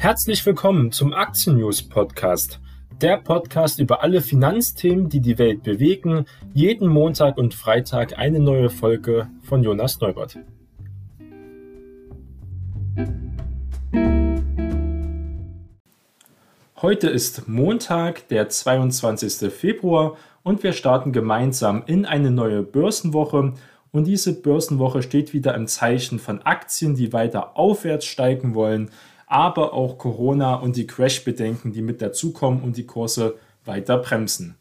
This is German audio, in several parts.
Herzlich willkommen zum Aktien News Podcast. Der Podcast über alle Finanzthemen, die die Welt bewegen. Jeden Montag und Freitag eine neue Folge von Jonas Neubert. Heute ist Montag, der 22. Februar und wir starten gemeinsam in eine neue Börsenwoche. Und diese Börsenwoche steht wieder im Zeichen von Aktien, die weiter aufwärts steigen wollen, aber auch Corona und die Crash-Bedenken, die mit dazukommen und die Kurse weiter bremsen.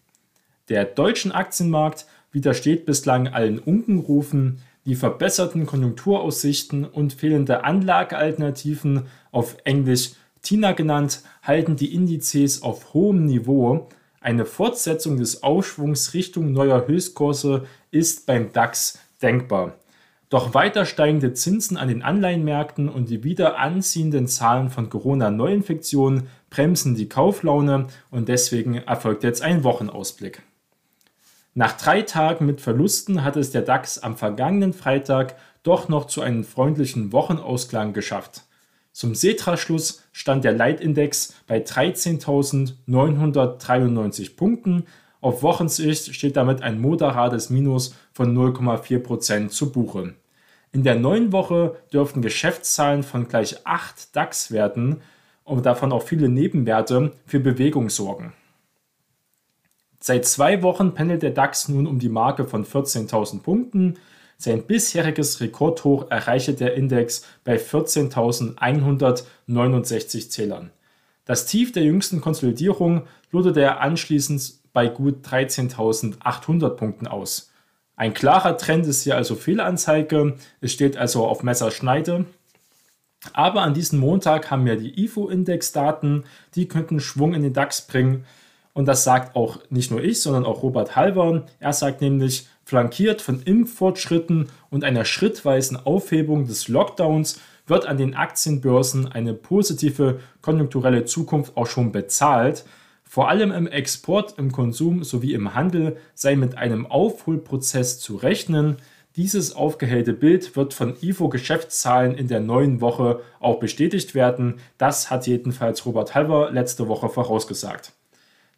Der deutsche Aktienmarkt widersteht bislang allen Unkenrufen, die verbesserten Konjunkturaussichten und fehlende Anlagealternativen auf Englisch TINA genannt, halten die Indizes auf hohem Niveau. Eine Fortsetzung des Aufschwungs Richtung neuer Höchstkurse ist beim DAX denkbar. Doch weiter steigende Zinsen an den Anleihenmärkten und die wieder anziehenden Zahlen von Corona-Neuinfektionen bremsen die Kauflaune und deswegen erfolgt jetzt ein Wochenausblick. Nach drei Tagen mit Verlusten hat es der DAX am vergangenen Freitag doch noch zu einem freundlichen Wochenausklang geschafft. Zum Setra-Schluss stand der Leitindex bei 13.993 Punkten. Auf Wochensicht steht damit ein moderates Minus von 0,4% zu Buche. In der neuen Woche dürften Geschäftszahlen von gleich 8 DAX-Werten und davon auch viele Nebenwerte für Bewegung sorgen. Seit zwei Wochen pendelt der DAX nun um die Marke von 14.000 Punkten. Sein bisheriges Rekordhoch erreichte der Index bei 14.169 Zählern. Das Tief der jüngsten Konsolidierung loderte er anschließend bei gut 13.800 Punkten aus. Ein klarer Trend ist hier also Fehlanzeige. Es steht also auf Messerschneide. Aber an diesem Montag haben wir die IFO-Index-Daten, die könnten Schwung in den DAX bringen. Und das sagt auch nicht nur ich, sondern auch Robert Halver. Er sagt nämlich, flankiert von Impffortschritten und einer schrittweisen Aufhebung des Lockdowns wird an den Aktienbörsen eine positive konjunkturelle Zukunft auch schon bezahlt. Vor allem im Export, im Konsum sowie im Handel sei mit einem Aufholprozess zu rechnen. Dieses aufgehellte Bild wird von IFO-Geschäftszahlen in der neuen Woche auch bestätigt werden. Das hat jedenfalls Robert Halver letzte Woche vorausgesagt.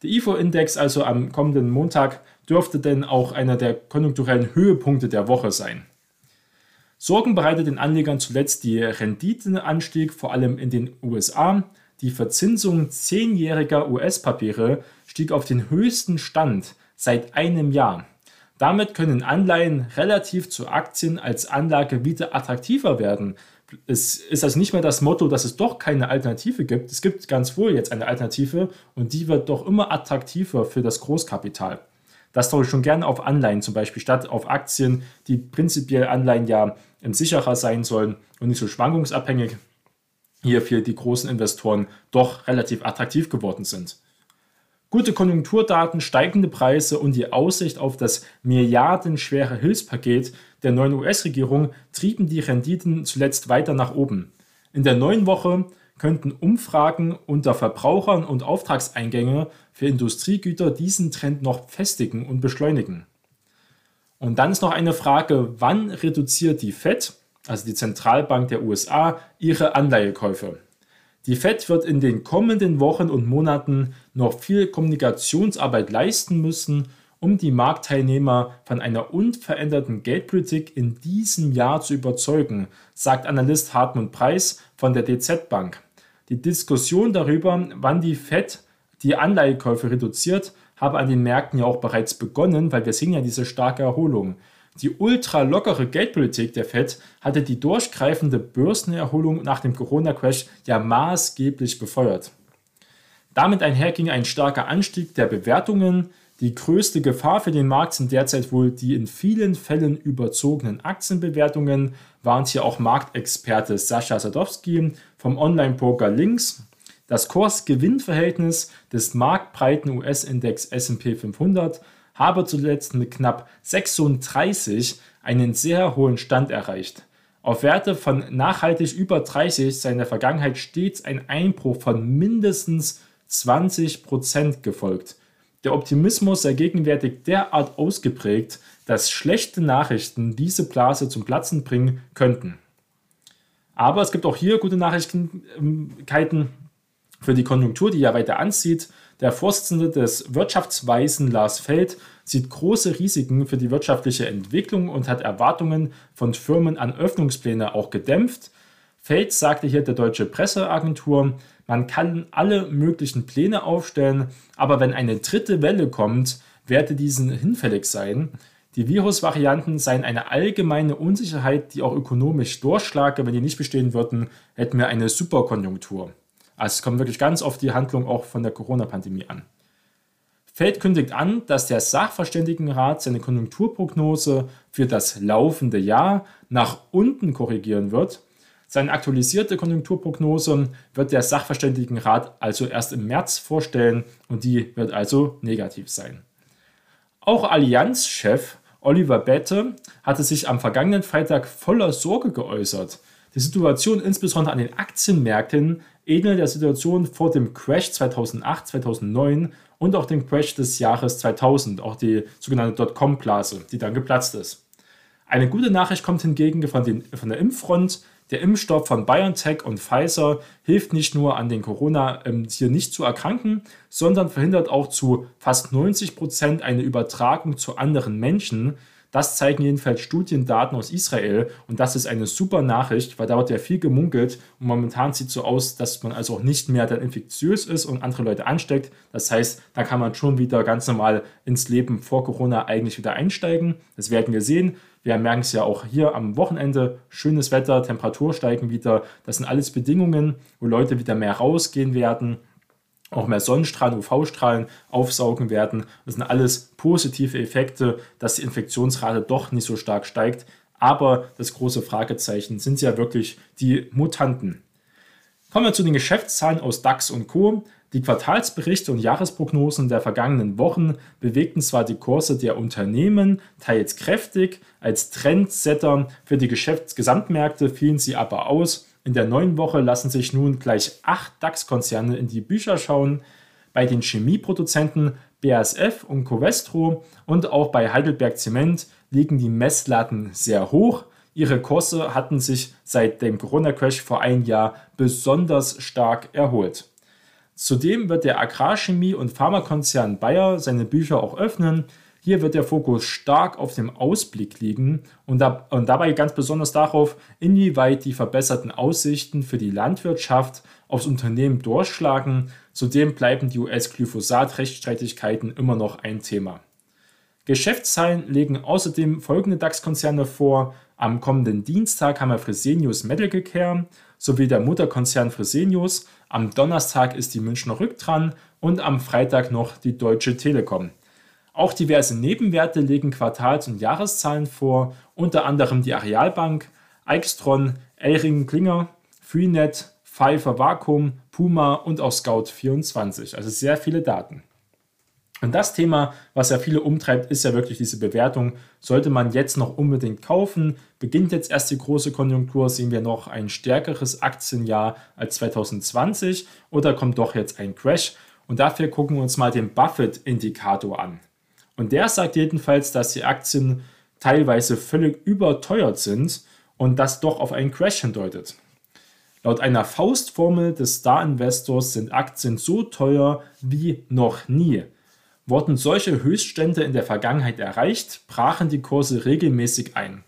Der IFO-Index also am kommenden Montag dürfte denn auch einer der konjunkturellen Höhepunkte der Woche sein. Sorgen bereitet den Anlegern zuletzt die Renditenanstieg, vor allem in den USA. Die Verzinsung zehnjähriger US-Papiere stieg auf den höchsten Stand seit einem Jahr. Damit können Anleihen relativ zu Aktien als Anlage wieder attraktiver werden. Es ist also nicht mehr das Motto, dass es doch keine Alternative gibt. Es gibt ganz wohl jetzt eine Alternative und die wird doch immer attraktiver für das Großkapital. Das tue ich schon gerne auf Anleihen zum Beispiel, statt auf Aktien, die prinzipiell Anleihen ja sicherer sein sollen und nicht so schwankungsabhängig hier für die großen Investoren doch relativ attraktiv geworden sind. Gute Konjunkturdaten, steigende Preise und die Aussicht auf das milliardenschwere Hilfspaket der neuen US-Regierung trieben die Renditen zuletzt weiter nach oben. In der neuen Woche könnten Umfragen unter Verbrauchern und Auftragseingänge für Industriegüter diesen Trend noch festigen und beschleunigen. Und dann ist noch eine Frage, wann reduziert die Fed also die Zentralbank der USA, ihre Anleihekäufe. Die Fed wird in den kommenden Wochen und Monaten noch viel Kommunikationsarbeit leisten müssen, um die Marktteilnehmer von einer unveränderten Geldpolitik in diesem Jahr zu überzeugen, sagt Analyst Hartmut Preis von der DZ Bank. Die Diskussion darüber, wann die Fed die Anleihekäufe reduziert, habe an den Märkten ja auch bereits begonnen, weil wir sehen ja diese starke Erholung. Die ultra lockere Geldpolitik der Fed hatte die durchgreifende Börsenerholung nach dem Corona-Crash ja maßgeblich befeuert. Damit einher ging ein starker Anstieg der Bewertungen. Die größte Gefahr für den Markt sind derzeit wohl die in vielen Fällen überzogenen Aktienbewertungen, warnt hier auch Marktexperte Sascha Sadowski vom Online-Poker Links. Das Kurs-Gewinn-Verhältnis des marktbreiten US-Index SP 500 habe zuletzt mit knapp 36 einen sehr hohen Stand erreicht. Auf Werte von nachhaltig über 30 sei in der Vergangenheit stets ein Einbruch von mindestens 20% gefolgt. Der Optimismus sei gegenwärtig derart ausgeprägt, dass schlechte Nachrichten diese Blase zum Platzen bringen könnten. Aber es gibt auch hier gute Nachrichten. Für die Konjunktur, die ja weiter anzieht, der Vorsitzende des Wirtschaftsweisen Lars Feld sieht große Risiken für die wirtschaftliche Entwicklung und hat Erwartungen von Firmen an Öffnungspläne auch gedämpft. Feld sagte hier der deutsche Presseagentur, man kann alle möglichen Pläne aufstellen, aber wenn eine dritte Welle kommt, werde diesen hinfällig sein. Die Virusvarianten seien eine allgemeine Unsicherheit, die auch ökonomisch durchschlage. Wenn die nicht bestehen würden, hätten wir eine Superkonjunktur. Also es kommt wirklich ganz auf die Handlung auch von der Corona-Pandemie an. Feld kündigt an, dass der Sachverständigenrat seine Konjunkturprognose für das laufende Jahr nach unten korrigieren wird. Seine aktualisierte Konjunkturprognose wird der Sachverständigenrat also erst im März vorstellen und die wird also negativ sein. Auch Allianz-Chef Oliver Bette hatte sich am vergangenen Freitag voller Sorge geäußert. Die Situation insbesondere an den Aktienmärkten ähnelt der Situation vor dem Crash 2008, 2009 und auch dem Crash des Jahres 2000, auch die sogenannte Dotcom-Blase, die dann geplatzt ist. Eine gute Nachricht kommt hingegen von, den, von der Impffront. Der Impfstoff von BioNTech und Pfizer hilft nicht nur an den Corona ähm, hier nicht zu erkranken, sondern verhindert auch zu fast 90 Prozent eine Übertragung zu anderen Menschen. Das zeigen jedenfalls Studiendaten aus Israel und das ist eine super Nachricht, weil da wird ja viel gemunkelt und momentan sieht es so aus, dass man also auch nicht mehr dann infektiös ist und andere Leute ansteckt. Das heißt, da kann man schon wieder ganz normal ins Leben vor Corona eigentlich wieder einsteigen. Das werden wir sehen. Wir merken es ja auch hier am Wochenende. Schönes Wetter, Temperatur steigen wieder. Das sind alles Bedingungen, wo Leute wieder mehr rausgehen werden, auch mehr Sonnenstrahlen, UV-Strahlen aufsaugen werden. Das sind alles positive Effekte, dass die Infektionsrate doch nicht so stark steigt. Aber das große Fragezeichen sind ja wirklich die Mutanten. Kommen wir zu den Geschäftszahlen aus DAX und Co. Die Quartalsberichte und Jahresprognosen der vergangenen Wochen bewegten zwar die Kurse der Unternehmen teils kräftig, als Trendsetter für die Geschäftsgesamtmärkte fielen sie aber aus. In der neuen Woche lassen sich nun gleich acht DAX-Konzerne in die Bücher schauen. Bei den Chemieproduzenten BASF und Covestro und auch bei Heidelberg Zement liegen die Messlatten sehr hoch. Ihre Kurse hatten sich seit dem Corona-Crash vor einem Jahr besonders stark erholt. Zudem wird der Agrarchemie- und Pharmakonzern Bayer seine Bücher auch öffnen. Hier wird der Fokus stark auf dem Ausblick liegen und, da, und dabei ganz besonders darauf, inwieweit die verbesserten Aussichten für die Landwirtschaft aufs Unternehmen durchschlagen. Zudem bleiben die US-Glyphosat-Rechtsstreitigkeiten immer noch ein Thema. Geschäftszahlen legen außerdem folgende DAX-Konzerne vor. Am kommenden Dienstag haben wir Fresenius Medical Care sowie der Mutterkonzern Fresenius am Donnerstag ist die Münchner Rück dran und am Freitag noch die Deutsche Telekom. Auch diverse Nebenwerte legen Quartals- und Jahreszahlen vor, unter anderem die Arealbank, Eichstron, Elringen Klinger, Freenet, Pfeiffer Vakuum, Puma und auch Scout24. Also sehr viele Daten. Und das Thema, was ja viele umtreibt, ist ja wirklich diese Bewertung. Sollte man jetzt noch unbedingt kaufen? Beginnt jetzt erst die große Konjunktur? Sehen wir noch ein stärkeres Aktienjahr als 2020? Oder kommt doch jetzt ein Crash? Und dafür gucken wir uns mal den Buffett-Indikator an. Und der sagt jedenfalls, dass die Aktien teilweise völlig überteuert sind und das doch auf einen Crash hindeutet. Laut einer Faustformel des Star-Investors sind Aktien so teuer wie noch nie. Wurden solche Höchststände in der Vergangenheit erreicht, brachen die Kurse regelmäßig ein.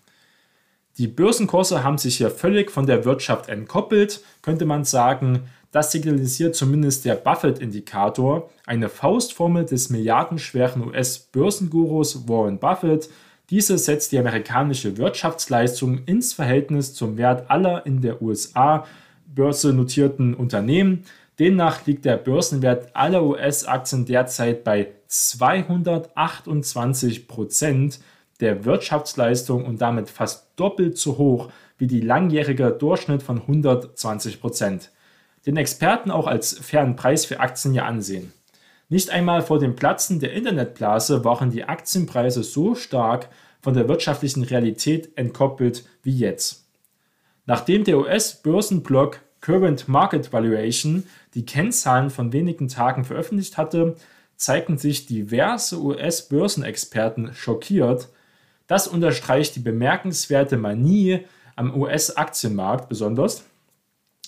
Die Börsenkurse haben sich hier völlig von der Wirtschaft entkoppelt, könnte man sagen. Das signalisiert zumindest der Buffett-Indikator, eine Faustformel des milliardenschweren US-Börsengurus Warren Buffett. Diese setzt die amerikanische Wirtschaftsleistung ins Verhältnis zum Wert aller in der USA börsennotierten Unternehmen. Demnach liegt der Börsenwert aller US-Aktien derzeit bei 228 Prozent der Wirtschaftsleistung und damit fast doppelt so hoch wie die langjährige Durchschnitt von 120 Prozent. Den Experten auch als fairen Preis für Aktien ja ansehen. Nicht einmal vor dem Platzen der Internetblase waren die Aktienpreise so stark von der wirtschaftlichen Realität entkoppelt wie jetzt. Nachdem der US-Börsenblog Current Market Valuation die Kennzahlen von wenigen Tagen veröffentlicht hatte, zeigten sich diverse US-Börsenexperten schockiert. Das unterstreicht die bemerkenswerte Manie am US-Aktienmarkt besonders,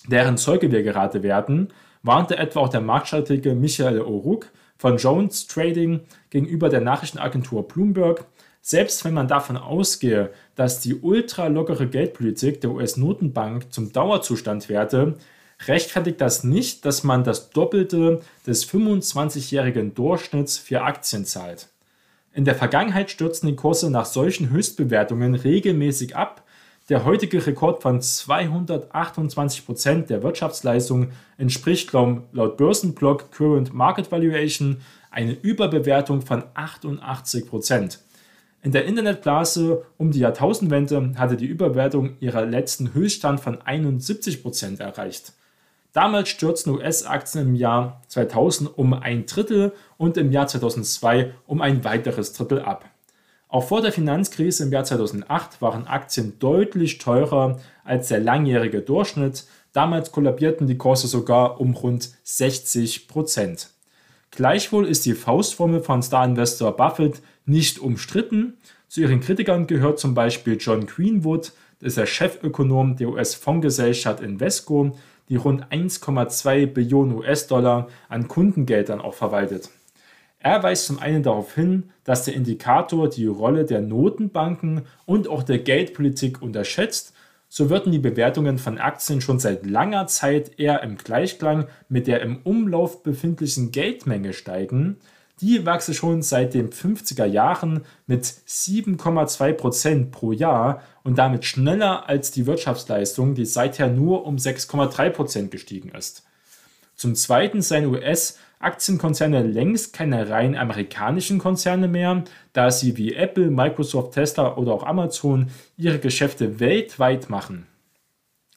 deren Zeuge wir gerade werden. warnte etwa auch der Marktstratege Michael O'Rourke von Jones Trading gegenüber der Nachrichtenagentur Bloomberg, selbst wenn man davon ausgehe, dass die ultralockere Geldpolitik der US-Notenbank zum Dauerzustand werde, rechtfertigt das nicht, dass man das Doppelte des 25-jährigen Durchschnitts für Aktien zahlt. In der Vergangenheit stürzten die Kurse nach solchen Höchstbewertungen regelmäßig ab. Der heutige Rekord von 228 Prozent der Wirtschaftsleistung entspricht laut Börsenblock Current Market Valuation eine Überbewertung von 88%. Prozent. In der Internetblase um die Jahrtausendwende hatte die Überwertung ihrer letzten Höchststand von 71% erreicht. Damals stürzten US-Aktien im Jahr 2000 um ein Drittel und im Jahr 2002 um ein weiteres Drittel ab. Auch vor der Finanzkrise im Jahr 2008 waren Aktien deutlich teurer als der langjährige Durchschnitt. Damals kollabierten die Kurse sogar um rund 60% Gleichwohl ist die Faustformel von Star-Investor Buffett nicht umstritten. Zu ihren Kritikern gehört zum Beispiel John Greenwood, das ist der Chefökonom der US-Fondsgesellschaft Invesco, die rund 1,2 Billionen US-Dollar an Kundengeldern auch verwaltet. Er weist zum einen darauf hin, dass der Indikator die Rolle der Notenbanken und auch der Geldpolitik unterschätzt. So würden die Bewertungen von Aktien schon seit langer Zeit eher im Gleichklang mit der im Umlauf befindlichen Geldmenge steigen. Die wachse schon seit den 50er Jahren mit 7,2 Prozent pro Jahr und damit schneller als die Wirtschaftsleistung, die seither nur um 6,3 Prozent gestiegen ist. Zum Zweiten seien US-Aktienkonzerne längst keine rein amerikanischen Konzerne mehr, da sie wie Apple, Microsoft, Tesla oder auch Amazon ihre Geschäfte weltweit machen.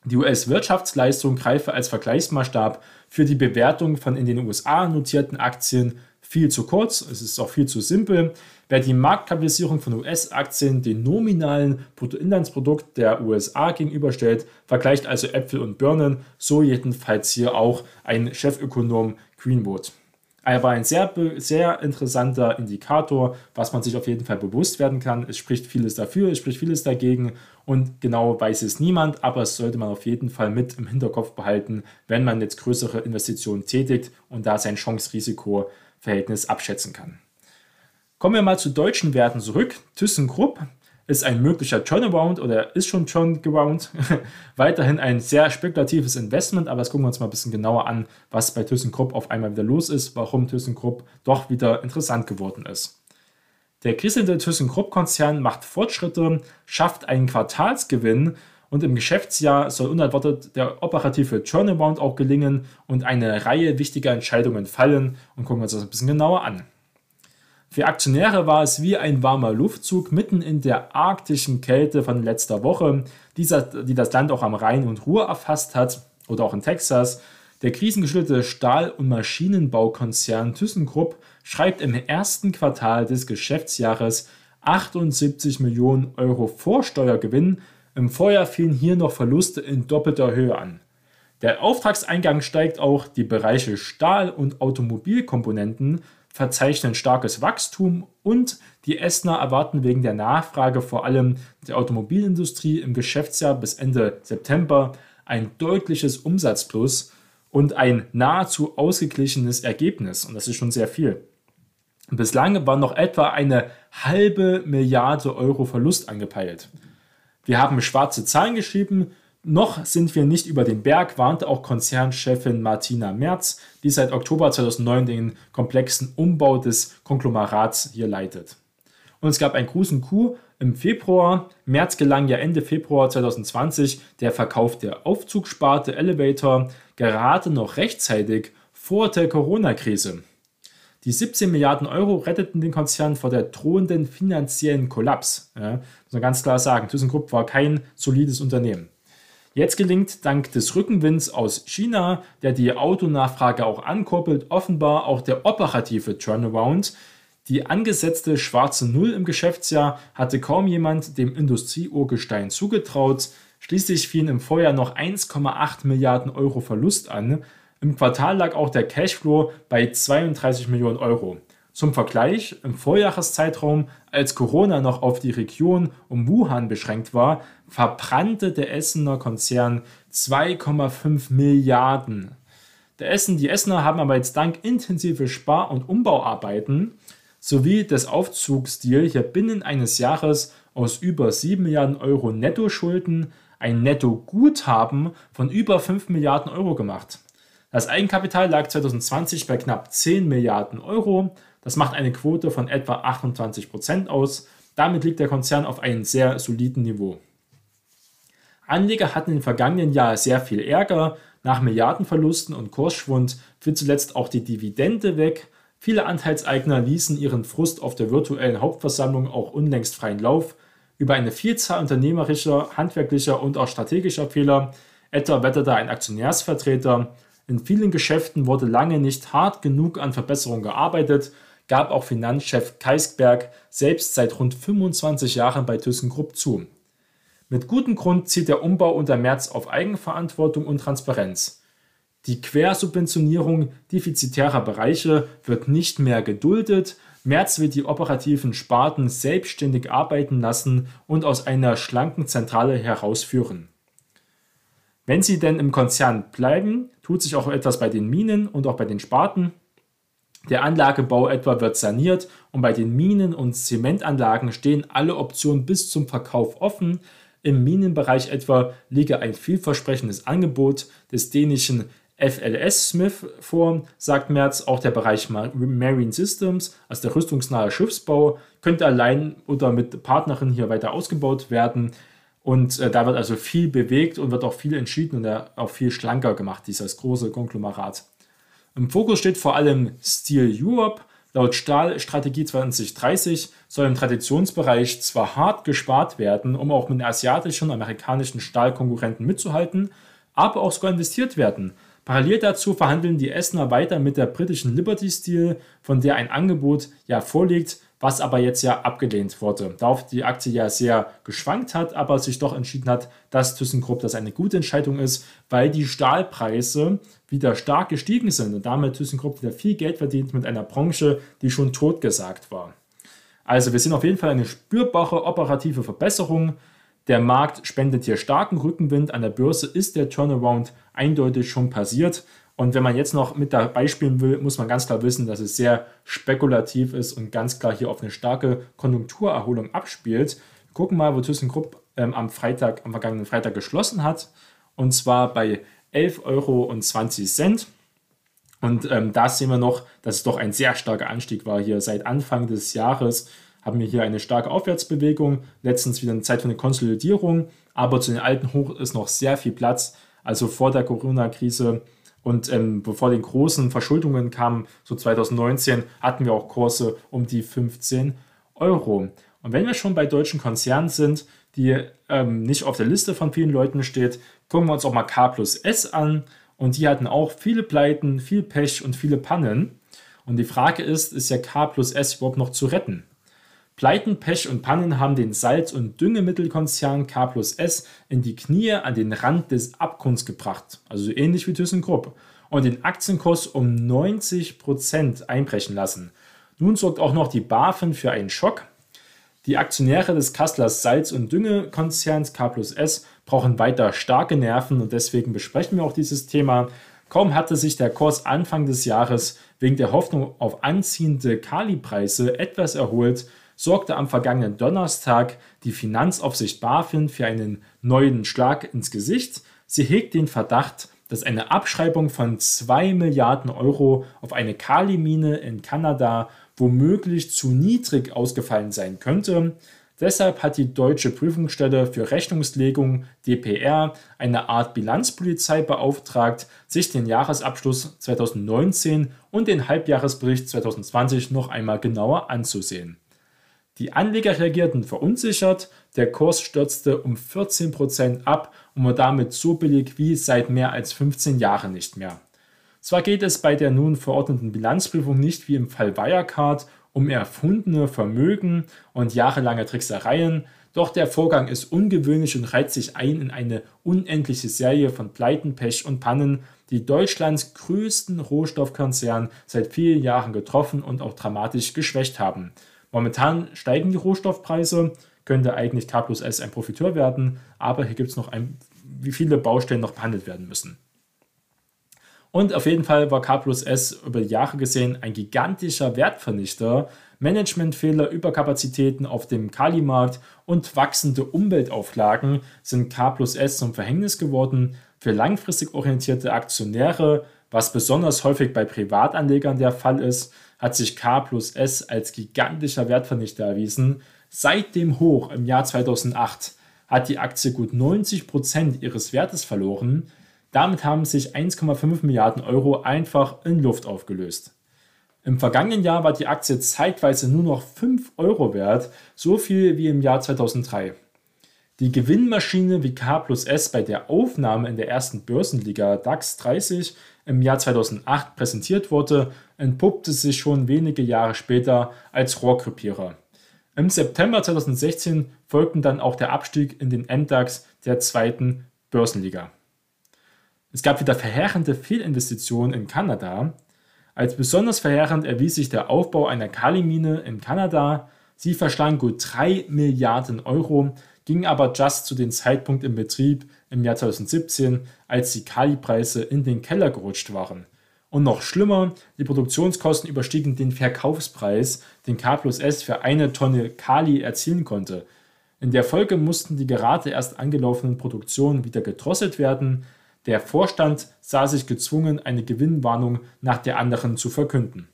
Die US-Wirtschaftsleistung greife als Vergleichsmaßstab für die Bewertung von in den USA notierten Aktien viel zu kurz, es ist auch viel zu simpel. Wer die Marktkapitalisierung von US-Aktien den nominalen Bruttoinlandsprodukt der USA gegenüberstellt, vergleicht also Äpfel und Birnen, so jedenfalls hier auch ein Chefökonom Greenwood. Er war ein sehr, sehr interessanter Indikator, was man sich auf jeden Fall bewusst werden kann. Es spricht vieles dafür, es spricht vieles dagegen und genau weiß es niemand, aber es sollte man auf jeden Fall mit im Hinterkopf behalten, wenn man jetzt größere Investitionen tätigt und da sein Chance-Risiko Verhältnis abschätzen kann. Kommen wir mal zu deutschen Werten zurück. ThyssenKrupp ist ein möglicher Turnaround oder ist schon Turnaround. Weiterhin ein sehr spekulatives Investment, aber jetzt gucken wir uns mal ein bisschen genauer an, was bei ThyssenKrupp auf einmal wieder los ist, warum ThyssenKrupp doch wieder interessant geworden ist. Der kriselnde ThyssenKrupp-Konzern macht Fortschritte, schafft einen Quartalsgewinn und im Geschäftsjahr soll unerwartet der operative Turnaround auch gelingen und eine Reihe wichtiger Entscheidungen fallen und gucken wir uns das ein bisschen genauer an. Für Aktionäre war es wie ein warmer Luftzug mitten in der arktischen Kälte von letzter Woche, die das Land auch am Rhein und Ruhr erfasst hat oder auch in Texas. Der krisengeschüttelte Stahl- und Maschinenbaukonzern ThyssenKrupp schreibt im ersten Quartal des Geschäftsjahres 78 Millionen Euro Vorsteuergewinn im Vorjahr fielen hier noch Verluste in doppelter Höhe an. Der Auftragseingang steigt auch, die Bereiche Stahl- und Automobilkomponenten verzeichnen starkes Wachstum und die Essener erwarten wegen der Nachfrage vor allem der Automobilindustrie im Geschäftsjahr bis Ende September ein deutliches Umsatzplus und ein nahezu ausgeglichenes Ergebnis. Und das ist schon sehr viel. Bislang war noch etwa eine halbe Milliarde Euro Verlust angepeilt. Wir haben schwarze Zahlen geschrieben. Noch sind wir nicht über den Berg, warnte auch Konzernchefin Martina Merz, die seit Oktober 2009 den komplexen Umbau des Konglomerats hier leitet. Und es gab einen großen Coup im Februar. März gelang ja Ende Februar 2020 der Verkauf der Aufzugsparte Elevator gerade noch rechtzeitig vor der Corona-Krise. Die 17 Milliarden Euro retteten den Konzern vor der drohenden finanziellen Kollaps. Ja, muss man ganz klar sagen, ThyssenKrupp war kein solides Unternehmen. Jetzt gelingt dank des Rückenwinds aus China, der die Autonachfrage auch ankurbelt, offenbar auch der operative Turnaround. Die angesetzte schwarze Null im Geschäftsjahr hatte kaum jemand dem Industrieurgestein zugetraut. Schließlich fielen im Vorjahr noch 1,8 Milliarden Euro Verlust an. Im Quartal lag auch der Cashflow bei 32 Millionen Euro. Zum Vergleich, im Vorjahreszeitraum, als Corona noch auf die Region um Wuhan beschränkt war, verbrannte der Essener Konzern 2,5 Milliarden. Der Essen, die Essener haben aber jetzt dank intensive Spar- und Umbauarbeiten sowie des Aufzugsdeal hier binnen eines Jahres aus über 7 Milliarden Euro Nettoschulden ein Nettoguthaben von über 5 Milliarden Euro gemacht. Das Eigenkapital lag 2020 bei knapp 10 Milliarden Euro. Das macht eine Quote von etwa 28 Prozent aus. Damit liegt der Konzern auf einem sehr soliden Niveau. Anleger hatten im vergangenen Jahr sehr viel Ärger. Nach Milliardenverlusten und Kursschwund fiel zuletzt auch die Dividende weg. Viele Anteilseigner ließen ihren Frust auf der virtuellen Hauptversammlung auch unlängst freien Lauf. Über eine Vielzahl unternehmerischer, handwerklicher und auch strategischer Fehler, etwa wetterte ein Aktionärsvertreter, in vielen Geschäften wurde lange nicht hart genug an Verbesserungen gearbeitet, gab auch Finanzchef Keisberg selbst seit rund 25 Jahren bei ThyssenKrupp zu. Mit gutem Grund zieht der Umbau unter März auf Eigenverantwortung und Transparenz. Die Quersubventionierung defizitärer Bereiche wird nicht mehr geduldet. Merz will die operativen Sparten selbstständig arbeiten lassen und aus einer schlanken Zentrale herausführen. Wenn sie denn im Konzern bleiben, tut sich auch etwas bei den Minen und auch bei den Sparten. Der Anlagebau etwa wird saniert und bei den Minen- und Zementanlagen stehen alle Optionen bis zum Verkauf offen. Im Minenbereich etwa liege ein vielversprechendes Angebot des dänischen FLS Smith vor, sagt Merz. Auch der Bereich Marine Systems, also der rüstungsnahe Schiffsbau, könnte allein oder mit Partnern hier weiter ausgebaut werden. Und äh, da wird also viel bewegt und wird auch viel entschieden und auch viel schlanker gemacht, dieses große Konglomerat. Im Fokus steht vor allem Steel Europe. Laut Stahlstrategie 2030 soll im Traditionsbereich zwar hart gespart werden, um auch mit den asiatischen und amerikanischen Stahlkonkurrenten mitzuhalten, aber auch sogar investiert werden. Parallel dazu verhandeln die Essener weiter mit der britischen Liberty Steel, von der ein Angebot ja vorliegt, was aber jetzt ja abgelehnt wurde. Darauf die Aktie ja sehr geschwankt hat, aber sich doch entschieden hat, dass ThyssenKrupp das eine gute Entscheidung ist, weil die Stahlpreise wieder stark gestiegen sind und damit ThyssenKrupp wieder viel Geld verdient mit einer Branche, die schon totgesagt war. Also wir sehen auf jeden Fall eine spürbare operative Verbesserung. Der Markt spendet hier starken Rückenwind. An der Börse ist der Turnaround eindeutig schon passiert. Und wenn man jetzt noch mit dabei spielen will, muss man ganz klar wissen, dass es sehr spekulativ ist und ganz klar hier auf eine starke Konjunkturerholung abspielt. Wir gucken mal, wo ThyssenKrupp ähm, am Freitag, am vergangenen Freitag geschlossen hat. Und zwar bei 11,20 Euro. Und ähm, da sehen wir noch, dass es doch ein sehr starker Anstieg war hier. Seit Anfang des Jahres haben wir hier eine starke Aufwärtsbewegung. Letztens wieder eine Zeit für eine Konsolidierung. Aber zu den alten Hoch ist noch sehr viel Platz. Also vor der Corona-Krise und ähm, bevor die großen Verschuldungen kamen, so 2019, hatten wir auch Kurse um die 15 Euro. Und wenn wir schon bei deutschen Konzernen sind, die ähm, nicht auf der Liste von vielen Leuten steht, gucken wir uns auch mal K plus S an. Und die hatten auch viele Pleiten, viel Pech und viele Pannen. Und die Frage ist, ist ja K plus S überhaupt noch zu retten? Pleiten, Pech und Pannen haben den Salz- und Düngemittelkonzern K plus S in die Knie an den Rand des Abgrunds gebracht, also ähnlich wie ThyssenKrupp, und den Aktienkurs um 90% einbrechen lassen. Nun sorgt auch noch die BaFin für einen Schock. Die Aktionäre des Kasslers Salz- und Düngekonzerns K plus S brauchen weiter starke Nerven und deswegen besprechen wir auch dieses Thema. Kaum hatte sich der Kurs Anfang des Jahres wegen der Hoffnung auf anziehende Kalipreise etwas erholt, sorgte am vergangenen Donnerstag die Finanzaufsicht BaFin für einen neuen Schlag ins Gesicht. Sie hegt den Verdacht, dass eine Abschreibung von 2 Milliarden Euro auf eine Kalimine in Kanada womöglich zu niedrig ausgefallen sein könnte. Deshalb hat die Deutsche Prüfungsstelle für Rechnungslegung DPR eine Art Bilanzpolizei beauftragt, sich den Jahresabschluss 2019 und den Halbjahresbericht 2020 noch einmal genauer anzusehen. Die Anleger reagierten verunsichert, der Kurs stürzte um 14% ab und war damit so billig wie seit mehr als 15 Jahren nicht mehr. Zwar geht es bei der nun verordneten Bilanzprüfung nicht wie im Fall Wirecard um erfundene Vermögen und jahrelange Tricksereien, doch der Vorgang ist ungewöhnlich und reiht sich ein in eine unendliche Serie von Pleiten, Pech und Pannen, die Deutschlands größten Rohstoffkonzern seit vielen Jahren getroffen und auch dramatisch geschwächt haben. Momentan steigen die Rohstoffpreise, könnte eigentlich K plus S ein Profiteur werden, aber hier gibt es noch ein, wie viele Baustellen noch behandelt werden müssen. Und auf jeden Fall war K plus S über Jahre gesehen ein gigantischer Wertvernichter. Managementfehler, Überkapazitäten auf dem Kali-Markt und wachsende Umweltauflagen sind K plus S zum Verhängnis geworden. Für langfristig orientierte Aktionäre, was besonders häufig bei Privatanlegern der Fall ist, hat sich K plus S als gigantischer Wertvernichter erwiesen. Seit dem Hoch im Jahr 2008 hat die Aktie gut 90 Prozent ihres Wertes verloren. Damit haben sich 1,5 Milliarden Euro einfach in Luft aufgelöst. Im vergangenen Jahr war die Aktie zeitweise nur noch 5 Euro wert, so viel wie im Jahr 2003. Die Gewinnmaschine wie K plus S bei der Aufnahme in der ersten Börsenliga DAX 30 im Jahr 2008 präsentiert wurde, entpuppte sich schon wenige Jahre später als Rohrkrepierer. Im September 2016 folgten dann auch der Abstieg in den MDAX der zweiten Börsenliga. Es gab wieder verheerende Fehlinvestitionen in Kanada. Als besonders verheerend erwies sich der Aufbau einer Kalimine in Kanada. Sie verschlang gut 3 Milliarden Euro, ging aber just zu dem Zeitpunkt im Betrieb im Jahr 2017, als die Kalipreise in den Keller gerutscht waren. Und noch schlimmer, die Produktionskosten überstiegen den Verkaufspreis, den K plus S für eine Tonne Kali erzielen konnte. In der Folge mussten die gerade erst angelaufenen Produktionen wieder gedrosselt werden. Der Vorstand sah sich gezwungen, eine Gewinnwarnung nach der anderen zu verkünden.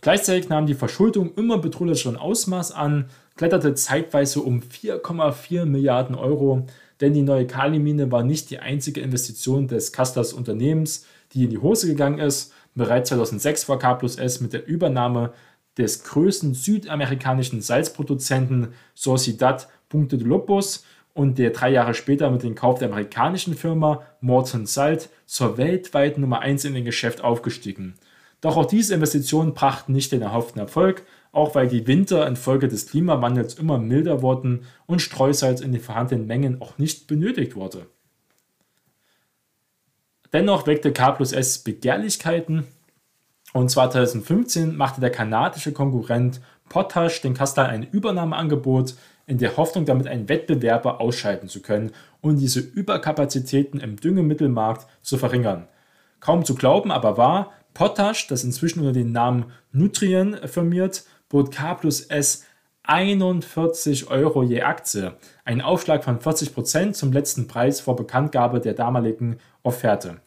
Gleichzeitig nahm die Verschuldung immer bedrohlicheren Ausmaß an, kletterte zeitweise um 4,4 Milliarden Euro, denn die neue Kalimine war nicht die einzige Investition des Kastas Unternehmens, die in die Hose gegangen ist. Bereits 2006 war K plus S mit der Übernahme des größten südamerikanischen Salzproduzenten Sociedad Punta de Lopos und der drei Jahre später mit dem Kauf der amerikanischen Firma Morton Salt zur weltweiten Nummer 1 in dem Geschäft aufgestiegen. Doch auch diese Investitionen brachten nicht den erhofften Erfolg, auch weil die Winter infolge des Klimawandels immer milder wurden und Streusalz in den vorhandenen Mengen auch nicht benötigt wurde. Dennoch weckte K plus S Begehrlichkeiten und 2015 machte der kanadische Konkurrent Potash den Kastal ein Übernahmeangebot in der Hoffnung, damit einen Wettbewerber ausschalten zu können und diese Überkapazitäten im Düngemittelmarkt zu verringern. Kaum zu glauben, aber wahr, Potash, das inzwischen unter dem Namen Nutrien firmiert, bot K plus S 41 Euro je Aktie, ein Aufschlag von 40 Prozent zum letzten Preis vor Bekanntgabe der damaligen Offerte.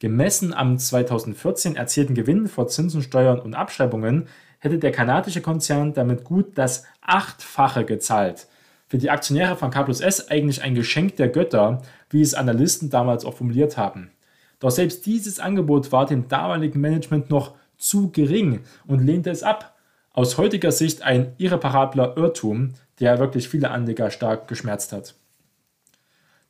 Gemessen am 2014 erzielten Gewinn vor Zinsen, Steuern und Abschreibungen hätte der kanadische Konzern damit gut das Achtfache gezahlt. Für die Aktionäre von K plus S eigentlich ein Geschenk der Götter, wie es Analysten damals auch formuliert haben. Doch selbst dieses Angebot war dem damaligen Management noch zu gering und lehnte es ab. Aus heutiger Sicht ein irreparabler Irrtum, der wirklich viele Anleger stark geschmerzt hat.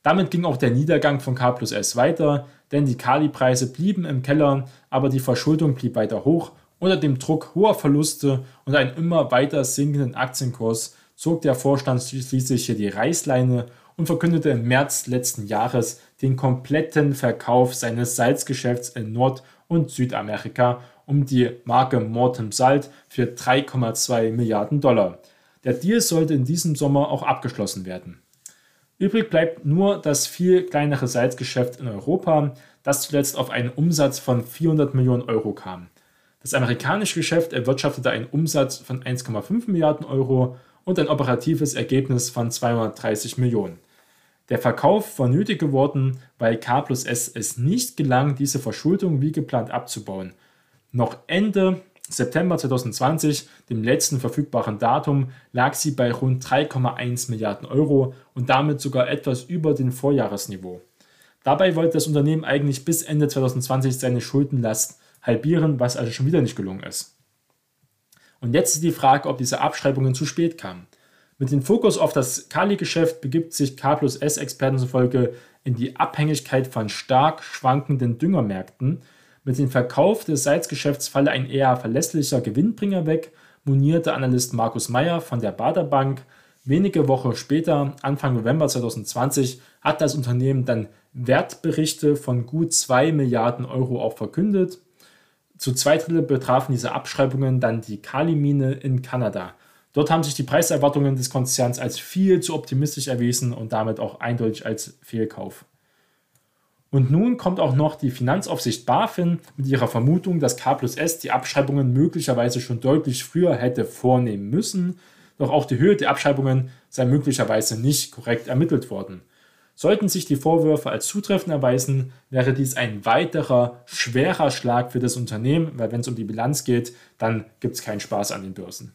Damit ging auch der Niedergang von K plus S weiter, denn die Kali-Preise blieben im Keller, aber die Verschuldung blieb weiter hoch. Unter dem Druck hoher Verluste und einem immer weiter sinkenden Aktienkurs zog der Vorstand schließlich hier die Reißleine und verkündete im März letzten Jahres den kompletten Verkauf seines Salzgeschäfts in Nord- und Südamerika um die Marke Mortem Salt für 3,2 Milliarden Dollar. Der Deal sollte in diesem Sommer auch abgeschlossen werden. Übrig bleibt nur das viel kleinere Salzgeschäft in Europa, das zuletzt auf einen Umsatz von 400 Millionen Euro kam. Das amerikanische Geschäft erwirtschaftete einen Umsatz von 1,5 Milliarden Euro und ein operatives Ergebnis von 230 Millionen. Der Verkauf war nötig geworden, weil K plus S es nicht gelang, diese Verschuldung wie geplant abzubauen. Noch Ende September 2020, dem letzten verfügbaren Datum, lag sie bei rund 3,1 Milliarden Euro und damit sogar etwas über dem Vorjahresniveau. Dabei wollte das Unternehmen eigentlich bis Ende 2020 seine Schuldenlast halbieren, was also schon wieder nicht gelungen ist. Und jetzt ist die Frage, ob diese Abschreibungen zu spät kamen. Mit dem Fokus auf das Kali-Geschäft begibt sich K plus S-Experten zufolge in die Abhängigkeit von stark schwankenden Düngermärkten. Mit dem Verkauf des Salzgeschäfts falle ein eher verlässlicher Gewinnbringer weg, monierte Analyst Markus Meyer von der Bader Bank. Wenige Wochen später, Anfang November 2020, hat das Unternehmen dann Wertberichte von gut 2 Milliarden Euro auch verkündet. Zu zwei Drittel betrafen diese Abschreibungen dann die Kalimine in Kanada. Dort haben sich die Preiserwartungen des Konzerns als viel zu optimistisch erwiesen und damit auch eindeutig als Fehlkauf. Und nun kommt auch noch die Finanzaufsicht BaFin mit ihrer Vermutung, dass K plus S die Abschreibungen möglicherweise schon deutlich früher hätte vornehmen müssen. Doch auch die Höhe der Abschreibungen sei möglicherweise nicht korrekt ermittelt worden. Sollten sich die Vorwürfe als zutreffend erweisen, wäre dies ein weiterer schwerer Schlag für das Unternehmen, weil wenn es um die Bilanz geht, dann gibt es keinen Spaß an den Börsen.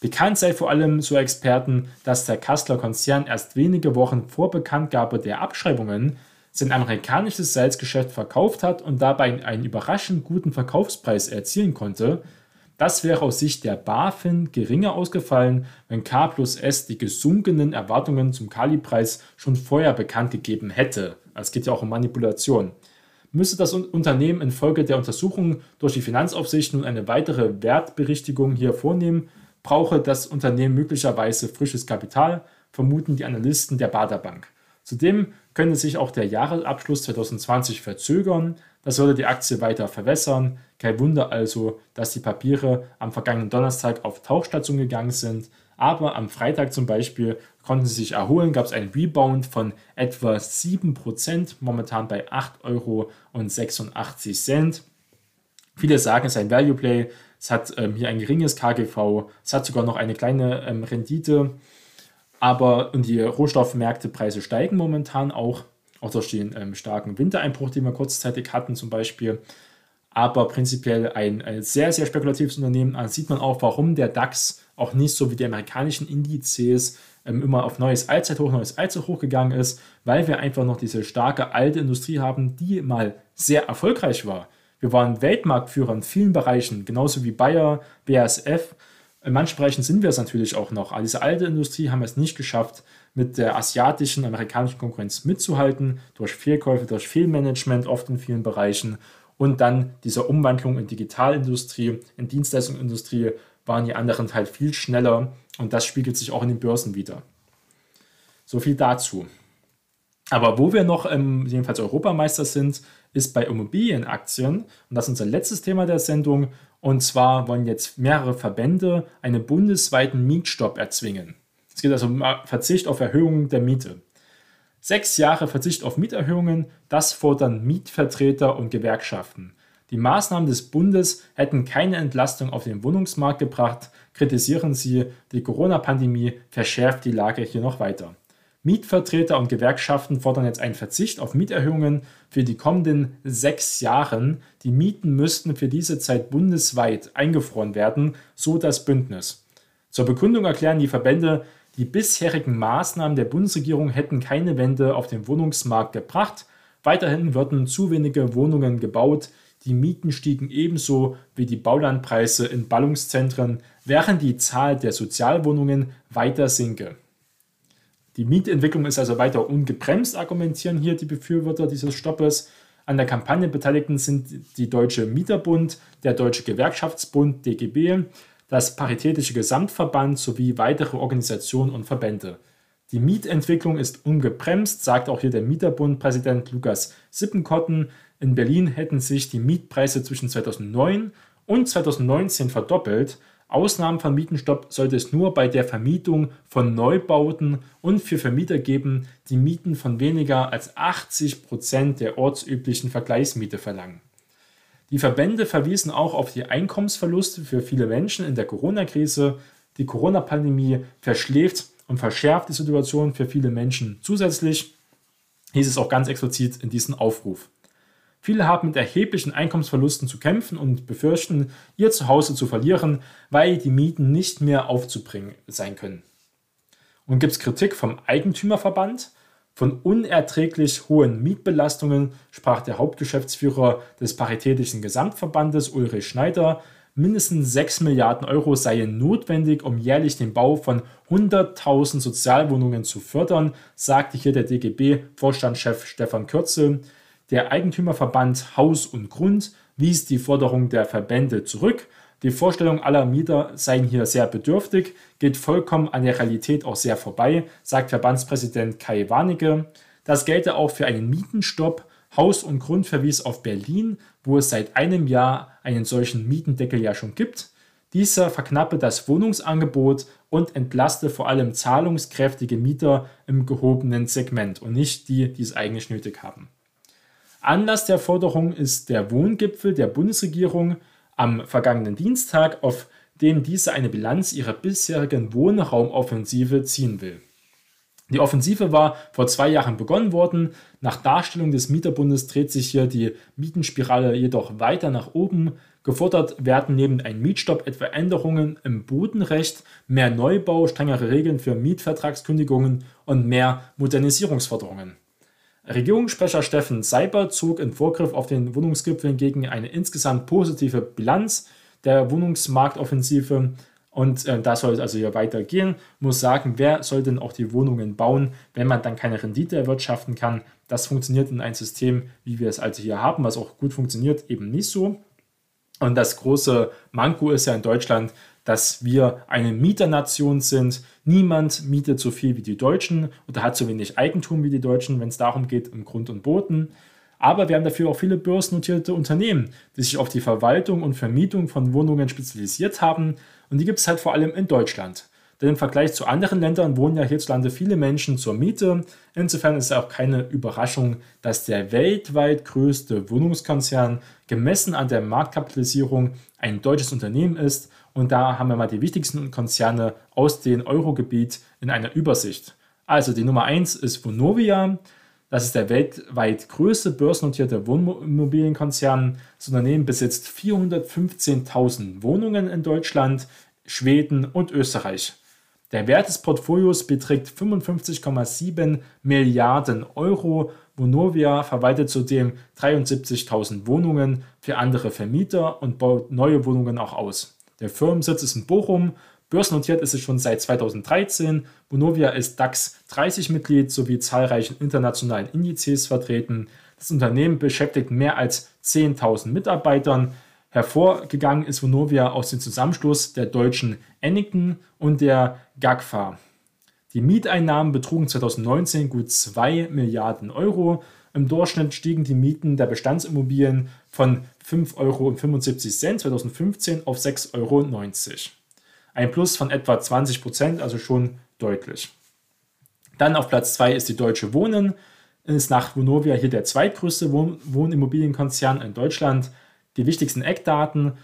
Bekannt sei vor allem so Experten, dass der Kassler Konzern erst wenige Wochen vor Bekanntgabe der Abschreibungen sein amerikanisches Salzgeschäft verkauft hat und dabei einen überraschend guten Verkaufspreis erzielen konnte, das wäre aus Sicht der BaFin geringer ausgefallen, wenn K plus S die gesunkenen Erwartungen zum Kali-Preis schon vorher bekannt gegeben hätte. Es geht ja auch um Manipulation. Müsste das Unternehmen infolge der Untersuchung durch die Finanzaufsicht nun eine weitere Wertberichtigung hier vornehmen, brauche das Unternehmen möglicherweise frisches Kapital, vermuten die Analysten der Baderbank. Zudem könnte sich auch der Jahresabschluss 2020 verzögern. Das würde die Aktie weiter verwässern. Kein Wunder also, dass die Papiere am vergangenen Donnerstag auf Tauchstation gegangen sind. Aber am Freitag zum Beispiel konnten sie sich erholen, gab es einen Rebound von etwa 7%, momentan bei 8,86 Euro. Viele sagen, es ist ein Value Play, es hat ähm, hier ein geringes KGV, es hat sogar noch eine kleine ähm, Rendite aber und die Rohstoffmärktepreise steigen momentan auch, auch durch den ähm, starken Wintereinbruch, den wir kurzzeitig hatten zum Beispiel. Aber prinzipiell ein, ein sehr, sehr spekulatives Unternehmen. Da sieht man auch, warum der DAX auch nicht so wie die amerikanischen Indizes ähm, immer auf neues Allzeithoch, neues Allzeithoch gegangen ist, weil wir einfach noch diese starke alte Industrie haben, die mal sehr erfolgreich war. Wir waren Weltmarktführer in vielen Bereichen, genauso wie Bayer, BASF in manchen Bereichen sind wir es natürlich auch noch. Aber diese alte Industrie haben es nicht geschafft, mit der asiatischen, amerikanischen Konkurrenz mitzuhalten, durch Fehlkäufe, durch Fehlmanagement oft in vielen Bereichen. Und dann diese Umwandlung in Digitalindustrie, in Dienstleistungsindustrie waren die anderen halt viel schneller und das spiegelt sich auch in den Börsen wieder. So viel dazu. Aber wo wir noch ähm, jedenfalls Europameister sind, ist bei Immobilienaktien. Und das ist unser letztes Thema der Sendung. Und zwar wollen jetzt mehrere Verbände einen bundesweiten Mietstopp erzwingen. Es geht also um Verzicht auf Erhöhungen der Miete. Sechs Jahre Verzicht auf Mieterhöhungen, das fordern Mietvertreter und Gewerkschaften. Die Maßnahmen des Bundes hätten keine Entlastung auf den Wohnungsmarkt gebracht, kritisieren sie, die Corona-Pandemie verschärft die Lage hier noch weiter. Mietvertreter und Gewerkschaften fordern jetzt einen Verzicht auf Mieterhöhungen für die kommenden sechs Jahre. Die Mieten müssten für diese Zeit bundesweit eingefroren werden, so das Bündnis. Zur Begründung erklären die Verbände, die bisherigen Maßnahmen der Bundesregierung hätten keine Wende auf den Wohnungsmarkt gebracht. Weiterhin würden zu wenige Wohnungen gebaut. Die Mieten stiegen ebenso wie die Baulandpreise in Ballungszentren, während die Zahl der Sozialwohnungen weiter sinke. Die Mietentwicklung ist also weiter ungebremst, argumentieren hier die Befürworter dieses Stoppes. An der Kampagne beteiligten sind die Deutsche Mieterbund, der Deutsche Gewerkschaftsbund DGB, das Paritätische Gesamtverband sowie weitere Organisationen und Verbände. Die Mietentwicklung ist ungebremst, sagt auch hier der Mieterbund-Präsident Lukas Sippenkotten. In Berlin hätten sich die Mietpreise zwischen 2009 und 2019 verdoppelt. Ausnahmen von Mietenstopp sollte es nur bei der Vermietung von Neubauten und für Vermieter geben, die Mieten von weniger als 80 Prozent der ortsüblichen Vergleichsmiete verlangen. Die Verbände verwiesen auch auf die Einkommensverluste für viele Menschen in der Corona-Krise. Die Corona-Pandemie verschläft und verschärft die Situation für viele Menschen zusätzlich, hieß es auch ganz explizit in diesem Aufruf. Viele haben mit erheblichen Einkommensverlusten zu kämpfen und befürchten, ihr Zuhause zu verlieren, weil die Mieten nicht mehr aufzubringen sein können. Und gibt es Kritik vom Eigentümerverband? Von unerträglich hohen Mietbelastungen sprach der Hauptgeschäftsführer des Paritätischen Gesamtverbandes Ulrich Schneider. Mindestens 6 Milliarden Euro seien notwendig, um jährlich den Bau von 100.000 Sozialwohnungen zu fördern, sagte hier der DGB-Vorstandschef Stefan Kürzel. Der Eigentümerverband Haus und Grund wies die Forderung der Verbände zurück. Die Vorstellung aller Mieter seien hier sehr bedürftig, geht vollkommen an der Realität auch sehr vorbei, sagt Verbandspräsident Kai Warnecke. Das gelte auch für einen Mietenstopp. Haus und Grund verwies auf Berlin, wo es seit einem Jahr einen solchen Mietendeckel ja schon gibt. Dieser verknappe das Wohnungsangebot und entlaste vor allem zahlungskräftige Mieter im gehobenen Segment und nicht die, die es eigentlich nötig haben. Anlass der Forderung ist der Wohngipfel der Bundesregierung am vergangenen Dienstag, auf dem diese eine Bilanz ihrer bisherigen Wohnraumoffensive ziehen will. Die Offensive war vor zwei Jahren begonnen worden. Nach Darstellung des Mieterbundes dreht sich hier die Mietenspirale jedoch weiter nach oben. Gefordert werden neben einem Mietstopp etwa Änderungen im Bodenrecht, mehr Neubau, strengere Regeln für Mietvertragskündigungen und mehr Modernisierungsforderungen. Regierungssprecher Steffen Seiber zog in Vorgriff auf den Wohnungsgipfel gegen eine insgesamt positive Bilanz der Wohnungsmarktoffensive und äh, da soll es also hier weitergehen. Muss sagen, wer soll denn auch die Wohnungen bauen, wenn man dann keine Rendite erwirtschaften kann? Das funktioniert in einem System, wie wir es also hier haben, was auch gut funktioniert, eben nicht so. Und das große Manko ist ja in Deutschland, dass wir eine Mieternation sind. Niemand mietet so viel wie die Deutschen oder hat so wenig Eigentum wie die Deutschen, wenn es darum geht, im Grund und Boden. Aber wir haben dafür auch viele börsennotierte Unternehmen, die sich auf die Verwaltung und Vermietung von Wohnungen spezialisiert haben. Und die gibt es halt vor allem in Deutschland. Denn im Vergleich zu anderen Ländern wohnen ja hierzulande viele Menschen zur Miete. Insofern ist es auch keine Überraschung, dass der weltweit größte Wohnungskonzern gemessen an der Marktkapitalisierung ein deutsches Unternehmen ist. Und da haben wir mal die wichtigsten Konzerne aus dem Eurogebiet in einer Übersicht. Also die Nummer 1 ist Vonovia. Das ist der weltweit größte börsennotierte Wohnimmobilienkonzern. Das Unternehmen besitzt 415.000 Wohnungen in Deutschland, Schweden und Österreich. Der Wert des Portfolios beträgt 55,7 Milliarden Euro. Vonovia verwaltet zudem 73.000 Wohnungen für andere Vermieter und baut neue Wohnungen auch aus. Der Firmensitz ist in Bochum Börsennotiert ist es schon seit 2013. Bonovia ist DAX 30-Mitglied sowie zahlreichen internationalen Indizes vertreten. Das Unternehmen beschäftigt mehr als 10.000 Mitarbeitern. Hervorgegangen ist Vonovia aus dem Zusammenschluss der deutschen Ennington und der GAGFA. Die Mieteinnahmen betrugen 2019 gut 2 Milliarden Euro. Im Durchschnitt stiegen die Mieten der Bestandsimmobilien von 5,75 Euro 2015 auf 6,90 Euro. Ein Plus von etwa 20 Prozent, also schon deutlich. Dann auf Platz 2 ist die Deutsche Wohnen. Ist nach Vonovia hier der zweitgrößte Wohn Wohnimmobilienkonzern in Deutschland. Die wichtigsten Eckdaten.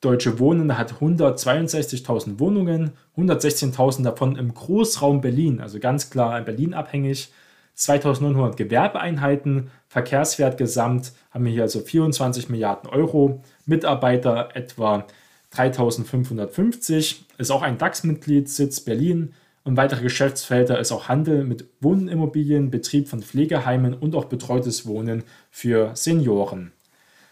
Deutsche Wohnen hat 162.000 Wohnungen, 116.000 davon im Großraum Berlin, also ganz klar in Berlin abhängig. 2900 Gewerbeeinheiten, Verkehrswert gesamt haben wir hier also 24 Milliarden Euro, Mitarbeiter etwa 3550, ist auch ein DAX-Mitglied, Sitz Berlin und weitere Geschäftsfelder ist auch Handel mit Wohnimmobilien, Betrieb von Pflegeheimen und auch betreutes Wohnen für Senioren.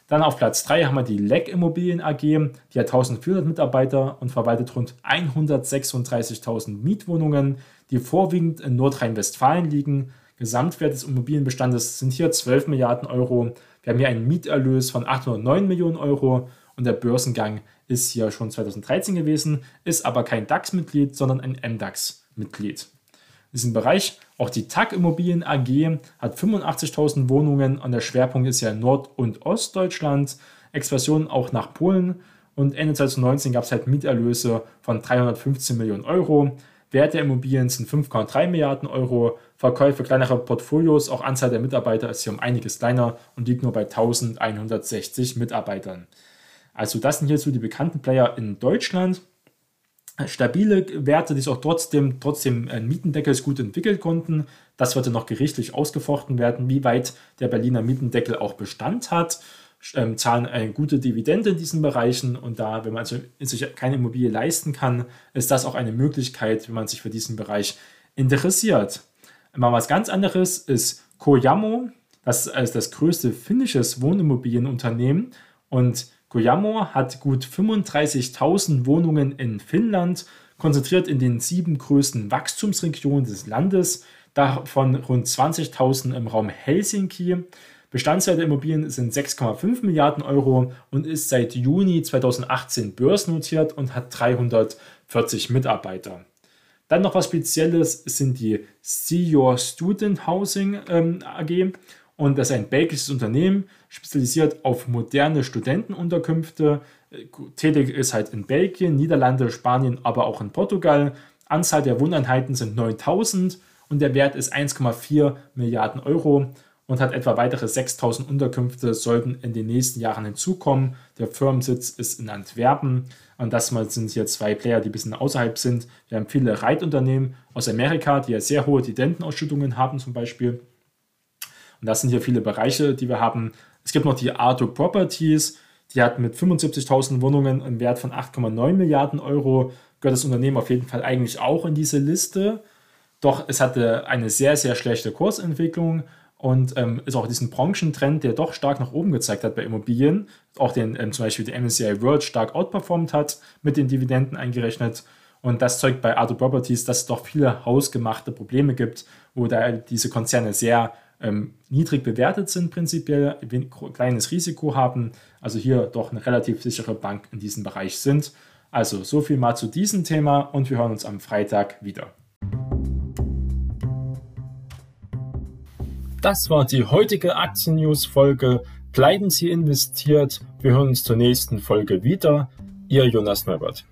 Dann auf Platz 3 haben wir die Leck Immobilien AG, die hat 1400 Mitarbeiter und verwaltet rund 136.000 Mietwohnungen, die vorwiegend in Nordrhein-Westfalen liegen. Gesamtwert des Immobilienbestandes sind hier 12 Milliarden Euro. Wir haben hier einen Mieterlös von 809 Millionen Euro und der Börsengang ist hier schon 2013 gewesen, ist aber kein DAX-Mitglied, sondern ein MDAX-Mitglied. In diesem Bereich auch die TAG Immobilien AG hat 85.000 Wohnungen und der Schwerpunkt ist ja Nord- und Ostdeutschland, Expansion auch nach Polen und Ende 2019 gab es halt Mieterlöse von 315 Millionen Euro. Wert der Immobilien sind 5,3 Milliarden Euro. Verkäufe kleinerer Portfolios, auch Anzahl der Mitarbeiter ist hier um einiges kleiner und liegt nur bei 1160 Mitarbeitern. Also das sind hierzu die bekannten Player in Deutschland. Stabile Werte, die sich auch trotzdem, trotzdem äh, Mietendeckels gut entwickeln konnten. Das wird dann noch gerichtlich ausgefochten werden, wie weit der Berliner Mietendeckel auch Bestand hat. Ähm, zahlen eine gute Dividende in diesen Bereichen und da, wenn man also sich keine Immobilie leisten kann, ist das auch eine Möglichkeit, wenn man sich für diesen Bereich interessiert. Mal was ganz anderes ist Kojamo. Das ist also das größte finnisches Wohnimmobilienunternehmen und Kojamo hat gut 35.000 Wohnungen in Finnland, konzentriert in den sieben größten Wachstumsregionen des Landes, davon rund 20.000 im Raum Helsinki. Bestandswert der Immobilien sind 6,5 Milliarden Euro und ist seit Juni 2018 börsennotiert und hat 340 Mitarbeiter. Dann noch was Spezielles sind die See Your Student Housing ähm, AG und das ist ein belgisches Unternehmen, spezialisiert auf moderne Studentenunterkünfte. Tätig ist halt in Belgien, Niederlande, Spanien, aber auch in Portugal. Anzahl der Wohneinheiten sind 9000 und der Wert ist 1,4 Milliarden Euro. Und hat etwa weitere 6000 Unterkünfte, sollten in den nächsten Jahren hinzukommen. Der Firmensitz ist in Antwerpen und das mal sind hier zwei Player, die ein bisschen außerhalb sind. Wir haben viele Reitunternehmen aus Amerika, die ja sehr hohe Dividendenausschüttungen haben zum Beispiel. Und das sind hier viele Bereiche, die wir haben. Es gibt noch die Arto Properties, die hat mit 75.000 Wohnungen einen Wert von 8,9 Milliarden Euro, gehört das Unternehmen auf jeden Fall eigentlich auch in diese Liste. Doch es hatte eine sehr, sehr schlechte Kursentwicklung und ähm, ist auch diesen Branchentrend, der doch stark nach oben gezeigt hat bei Immobilien, auch den ähm, zum Beispiel der MSCI World stark outperformed hat, mit den Dividenden eingerechnet. Und das zeugt bei Arto Properties, dass es doch viele hausgemachte Probleme gibt, wo da diese Konzerne sehr ähm, niedrig bewertet sind, prinzipiell ein kleines Risiko haben, also hier doch eine relativ sichere Bank in diesem Bereich sind. Also so viel mal zu diesem Thema und wir hören uns am Freitag wieder. Das war die heutige Aktien-News-Folge. Bleiben Sie investiert. Wir hören uns zur nächsten Folge wieder. Ihr Jonas Neubert.